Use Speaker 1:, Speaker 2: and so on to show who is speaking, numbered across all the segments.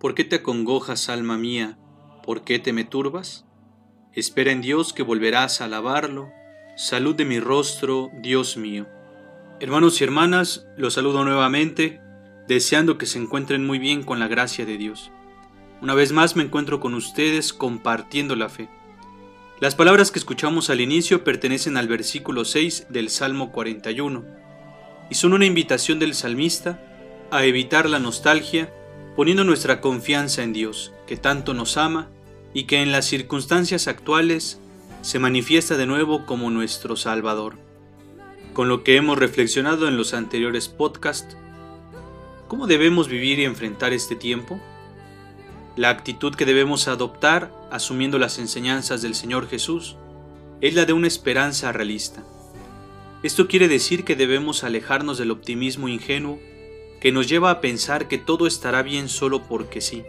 Speaker 1: ¿Por qué te acongojas, alma mía? ¿Por qué te me turbas? Espera en Dios que volverás a alabarlo. Salud de mi rostro, Dios mío. Hermanos y hermanas, los saludo nuevamente, deseando que se encuentren muy bien con la gracia de Dios. Una vez más me encuentro con ustedes compartiendo la fe. Las palabras que escuchamos al inicio pertenecen al versículo 6 del Salmo 41 y son una invitación del salmista a evitar la nostalgia poniendo nuestra confianza en Dios, que tanto nos ama y que en las circunstancias actuales se manifiesta de nuevo como nuestro Salvador. Con lo que hemos reflexionado en los anteriores podcasts, ¿cómo debemos vivir y enfrentar este tiempo? La actitud que debemos adoptar, asumiendo las enseñanzas del Señor Jesús, es la de una esperanza realista. Esto quiere decir que debemos alejarnos del optimismo ingenuo que nos lleva a pensar que todo estará bien solo porque sí,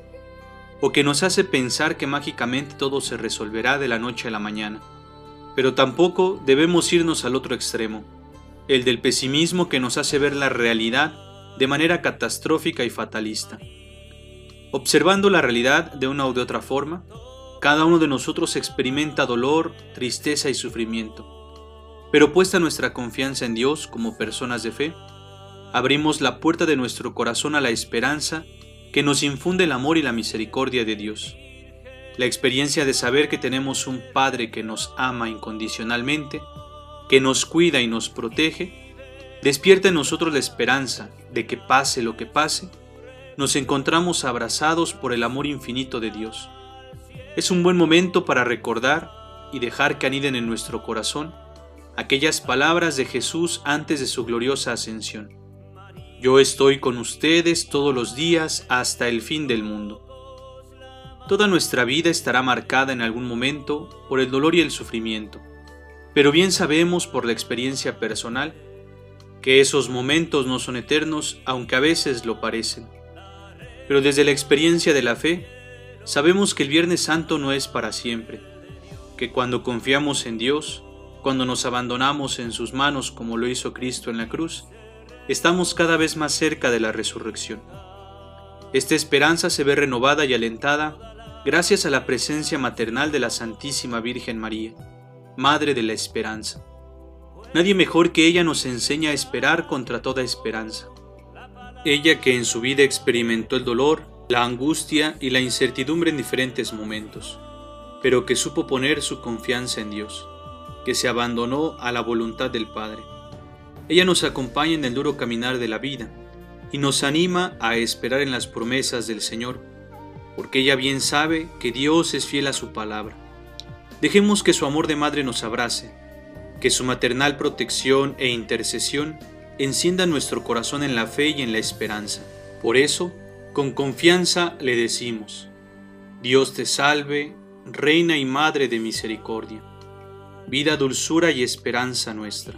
Speaker 1: o que nos hace pensar que mágicamente todo se resolverá de la noche a la mañana. Pero tampoco debemos irnos al otro extremo, el del pesimismo que nos hace ver la realidad de manera catastrófica y fatalista. Observando la realidad de una u de otra forma, cada uno de nosotros experimenta dolor, tristeza y sufrimiento. Pero puesta nuestra confianza en Dios como personas de fe, abrimos la puerta de nuestro corazón a la esperanza que nos infunde el amor y la misericordia de Dios. La experiencia de saber que tenemos un Padre que nos ama incondicionalmente, que nos cuida y nos protege, despierta en nosotros la esperanza de que pase lo que pase, nos encontramos abrazados por el amor infinito de Dios. Es un buen momento para recordar y dejar que aniden en nuestro corazón aquellas palabras de Jesús antes de su gloriosa ascensión. Yo estoy con ustedes todos los días hasta el fin del mundo. Toda nuestra vida estará marcada en algún momento por el dolor y el sufrimiento, pero bien sabemos por la experiencia personal que esos momentos no son eternos aunque a veces lo parecen. Pero desde la experiencia de la fe, sabemos que el Viernes Santo no es para siempre, que cuando confiamos en Dios, cuando nos abandonamos en sus manos como lo hizo Cristo en la cruz, estamos cada vez más cerca de la resurrección. Esta esperanza se ve renovada y alentada gracias a la presencia maternal de la Santísima Virgen María, Madre de la Esperanza. Nadie mejor que ella nos enseña a esperar contra toda esperanza. Ella que en su vida experimentó el dolor, la angustia y la incertidumbre en diferentes momentos, pero que supo poner su confianza en Dios, que se abandonó a la voluntad del Padre. Ella nos acompaña en el duro caminar de la vida y nos anima a esperar en las promesas del Señor, porque ella bien sabe que Dios es fiel a su palabra. Dejemos que su amor de madre nos abrace, que su maternal protección e intercesión encienda nuestro corazón en la fe y en la esperanza. Por eso, con confianza le decimos, Dios te salve, Reina y Madre de Misericordia, vida, dulzura y esperanza nuestra.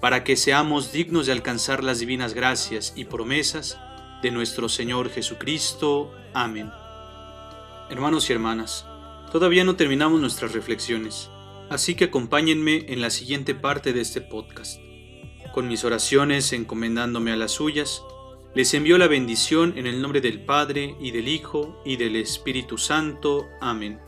Speaker 1: para que seamos dignos de alcanzar las divinas gracias y promesas de nuestro Señor Jesucristo. Amén. Hermanos y hermanas, todavía no terminamos nuestras reflexiones, así que acompáñenme en la siguiente parte de este podcast con mis oraciones encomendándome a las suyas, les envío la bendición en el nombre del Padre y del Hijo y del Espíritu Santo. Amén.